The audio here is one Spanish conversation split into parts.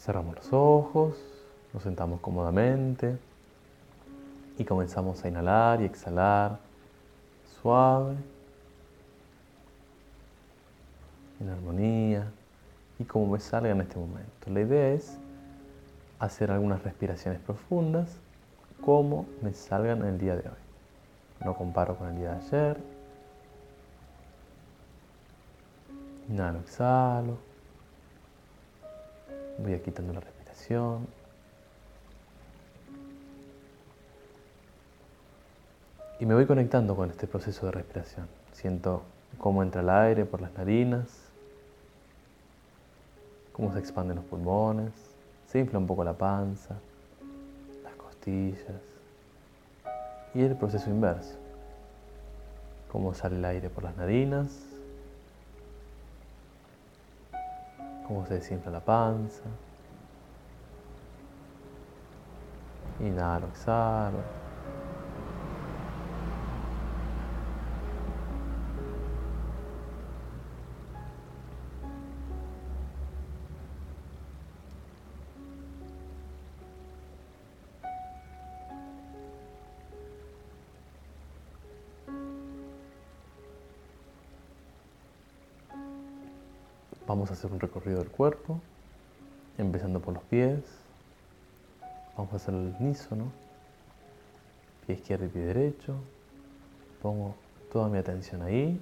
Cerramos los ojos, nos sentamos cómodamente y comenzamos a inhalar y exhalar suave, en armonía y como me salga en este momento. La idea es hacer algunas respiraciones profundas como me salgan en el día de hoy. No comparo con el día de ayer. Inhalo, exhalo. Voy quitando la respiración. Y me voy conectando con este proceso de respiración. Siento cómo entra el aire por las narinas, cómo se expanden los pulmones, se infla un poco la panza, las costillas. Y el proceso inverso. Cómo sale el aire por las narinas, cómo se desinfla la panza. Inhalo, exhalo. A hacer un recorrido del cuerpo, empezando por los pies. Vamos a hacer el unísono. Pie izquierdo y pie derecho. Pongo toda mi atención ahí.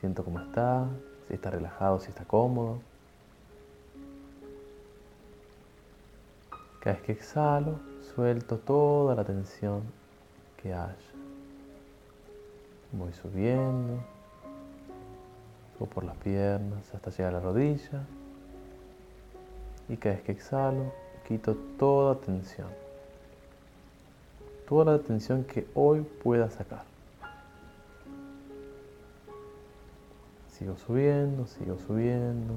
Siento cómo está, si está relajado, si está cómodo. Cada vez que exhalo, suelto toda la tensión que haya. Voy subiendo por las piernas hasta llegar a la rodilla. Y cada vez que exhalo, quito toda tensión. Toda la tensión que hoy pueda sacar. Sigo subiendo, sigo subiendo.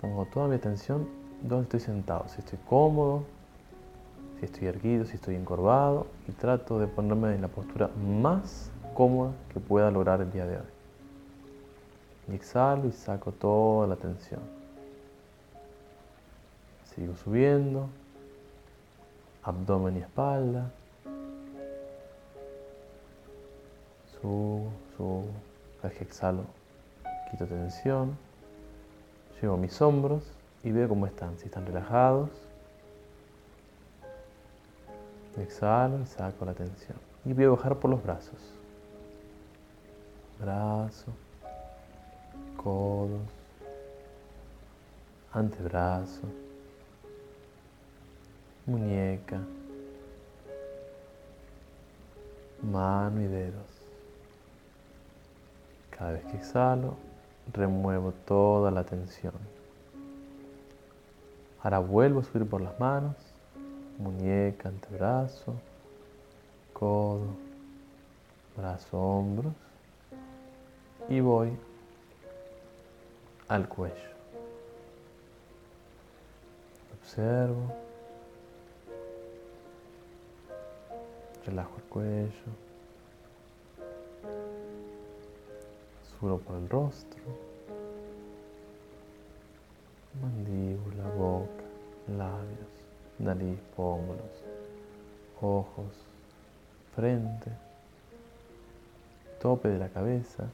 Pongo toda mi atención donde estoy sentado, si estoy cómodo, si estoy erguido, si estoy encorvado y trato de ponerme en la postura más cómoda que pueda lograr el día de hoy. Exhalo y saco toda la tensión. Sigo subiendo, abdomen y espalda. Subo, subo. Cada exhalo, quito tensión. Llevo mis hombros y veo cómo están, si están relajados Exhalo y saco la tensión. Y voy a bajar por los brazos. Brazo, codos, antebrazo, muñeca, mano y dedos. Cada vez que exhalo, remuevo toda la tensión. Ahora vuelvo a subir por las manos muñeca, antebrazo, codo, brazo, hombros y voy al cuello. Observo, relajo el cuello, subo por el rostro, mandíbula, boca, labios nariz, pómulos, ojos, frente, tope de la cabeza.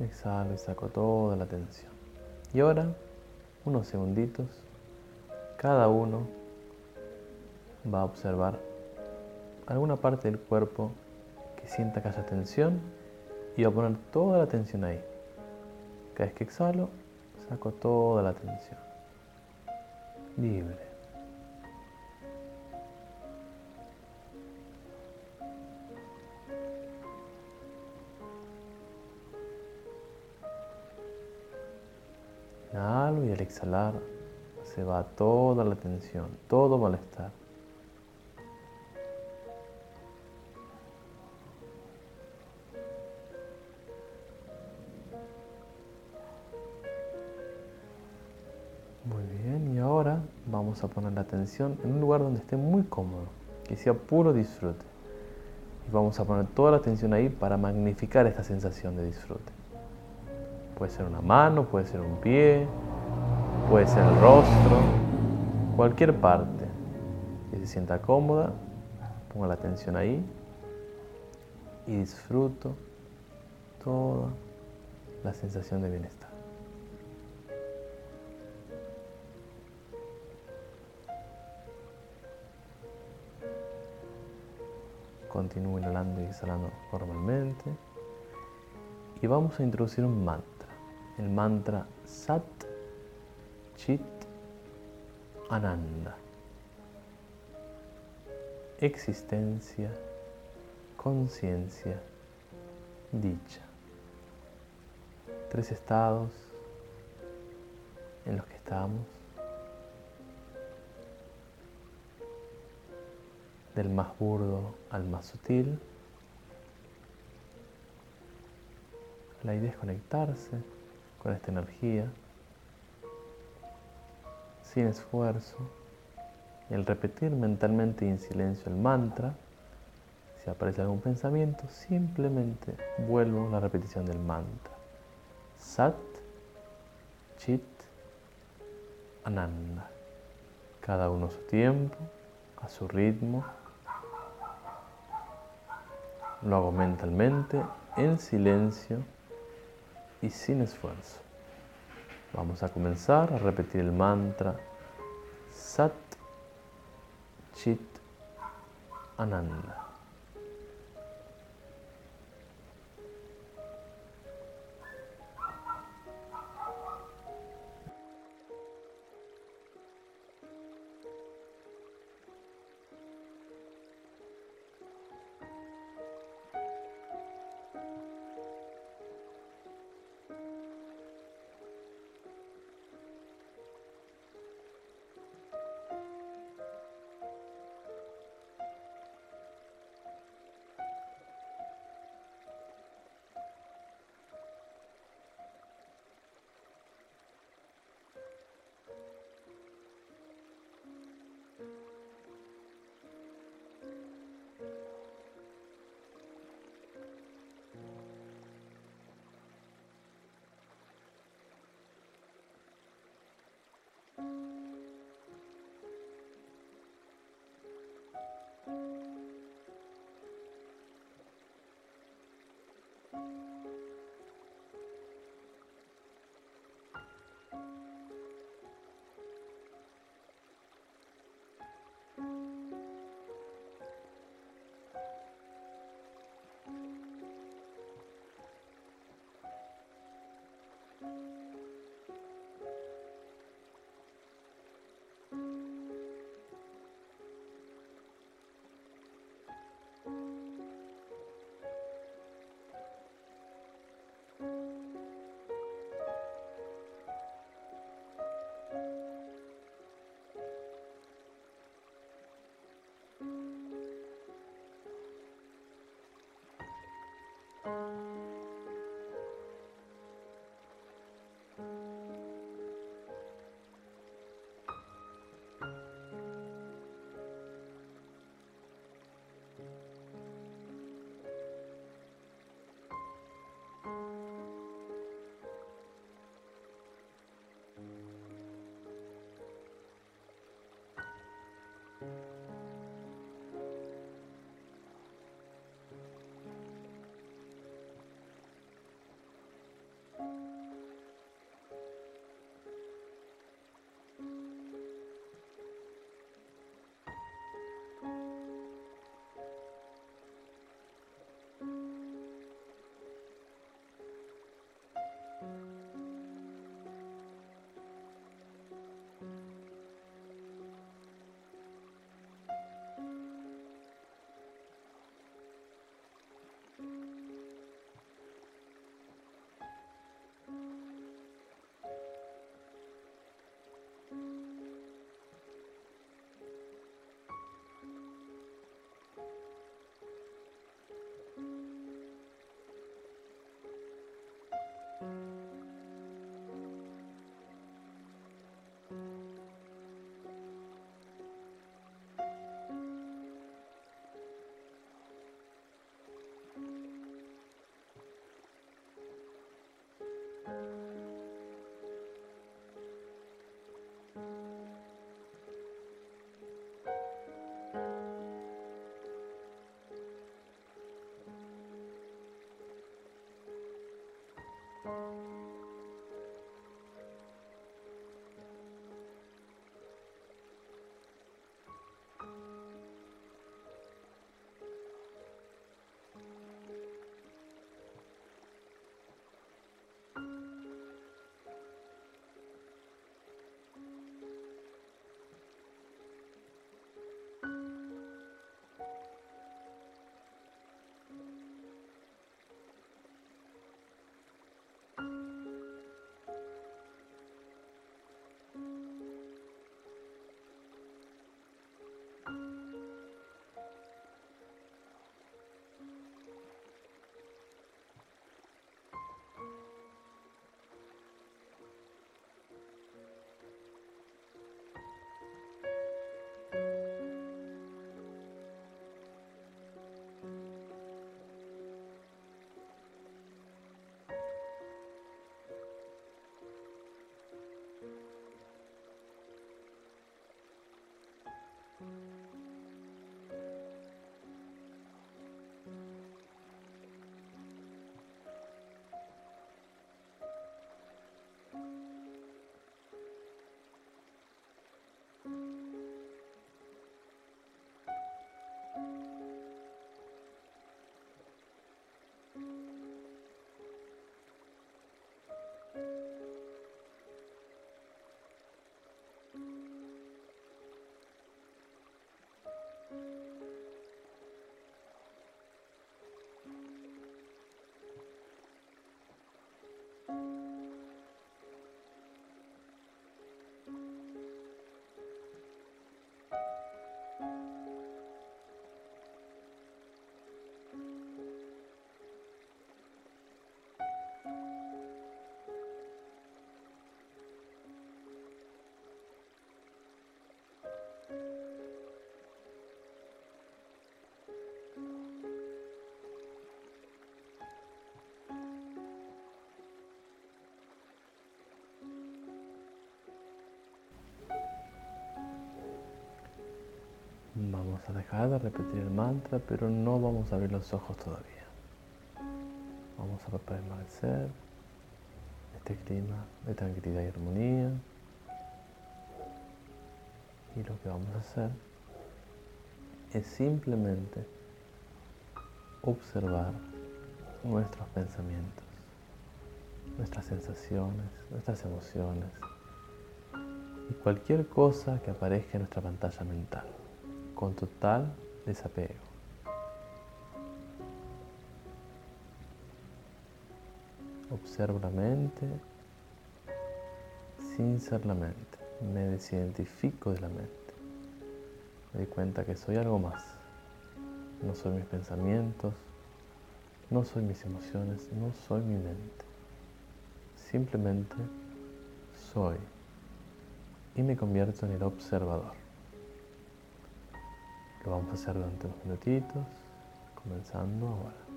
Exhalo y saco toda la tensión. Y ahora, unos segunditos, cada uno va a observar alguna parte del cuerpo que sienta que haya tensión y va a poner toda la tensión ahí. Cada vez que exhalo, Saco toda la tensión. Libre. Inhalo y al exhalar se va toda la tensión, todo malestar. Vamos a poner la atención en un lugar donde esté muy cómodo. que sea puro disfrute. Y vamos a poner toda la atención ahí para magnificar esta sensación de disfrute. Puede ser una mano, puede ser un pie, puede ser el rostro, cualquier parte que se sienta cómoda, ponga la atención ahí y disfruto toda la sensación de bienestar. Continúo inhalando y exhalando normalmente. Y vamos a introducir un mantra. El mantra Sat Chit Ananda. Existencia, conciencia, dicha. Tres estados en los que estamos. Del más burdo al más sutil. La idea es conectarse con esta energía sin esfuerzo. Y al repetir mentalmente y en silencio el mantra, si aparece algún pensamiento, simplemente vuelvo a la repetición del mantra. Sat, Chit, Ananda. Cada uno a su tiempo, a su ritmo. Lo hago mentalmente, en silencio y sin esfuerzo. Vamos a comenzar a repetir el mantra Sat Chit Ananda. Música dejar de repetir el mantra, pero no vamos a abrir los ojos todavía. Vamos a permanecer este clima de tranquilidad y armonía. Y lo que vamos a hacer es simplemente observar nuestros pensamientos, nuestras sensaciones, nuestras emociones y cualquier cosa que aparezca en nuestra pantalla mental, con total desapego. Observo la mente sin ser la mente. Me desidentifico de la mente. Me doy cuenta que soy algo más. No soy mis pensamientos, no soy mis emociones, no soy mi mente. Simplemente soy y me convierto en el observador. Vamos a hacer durante unos minutitos, comenzando ahora.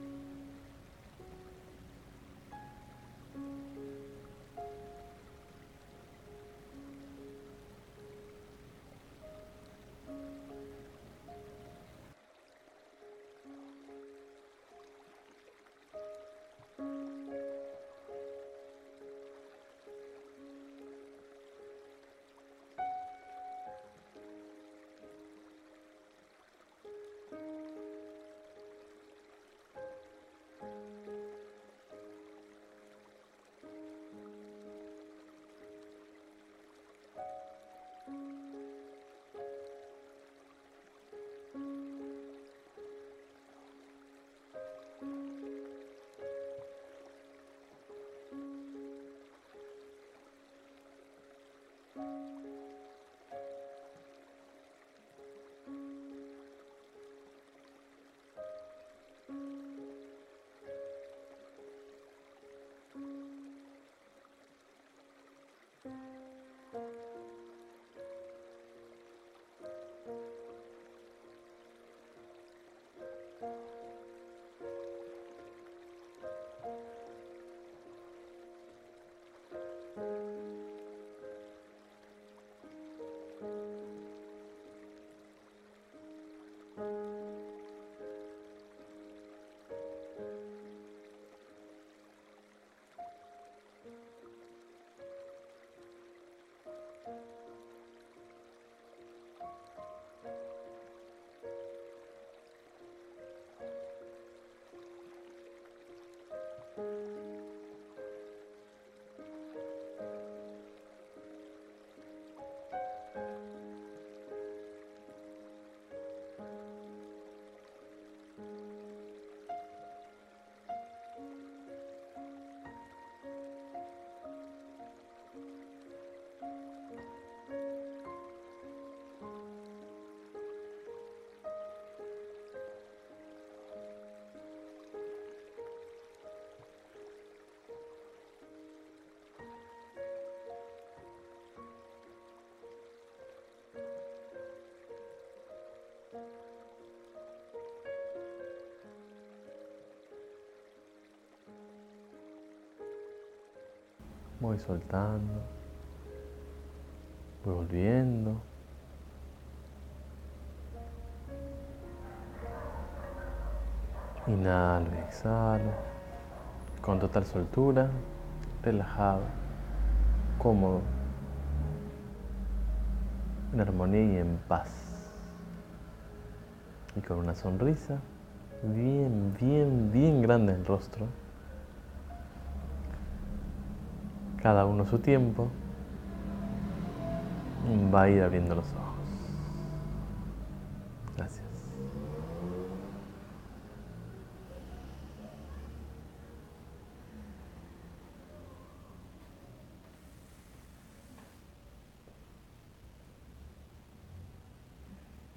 Voy soltando. Voy volviendo. Inhalo exhalo. Con total soltura, relajado, cómodo, en armonía y en paz. Y con una sonrisa bien, bien, bien grande en el rostro. Cada uno su tiempo, va a ir abriendo los ojos.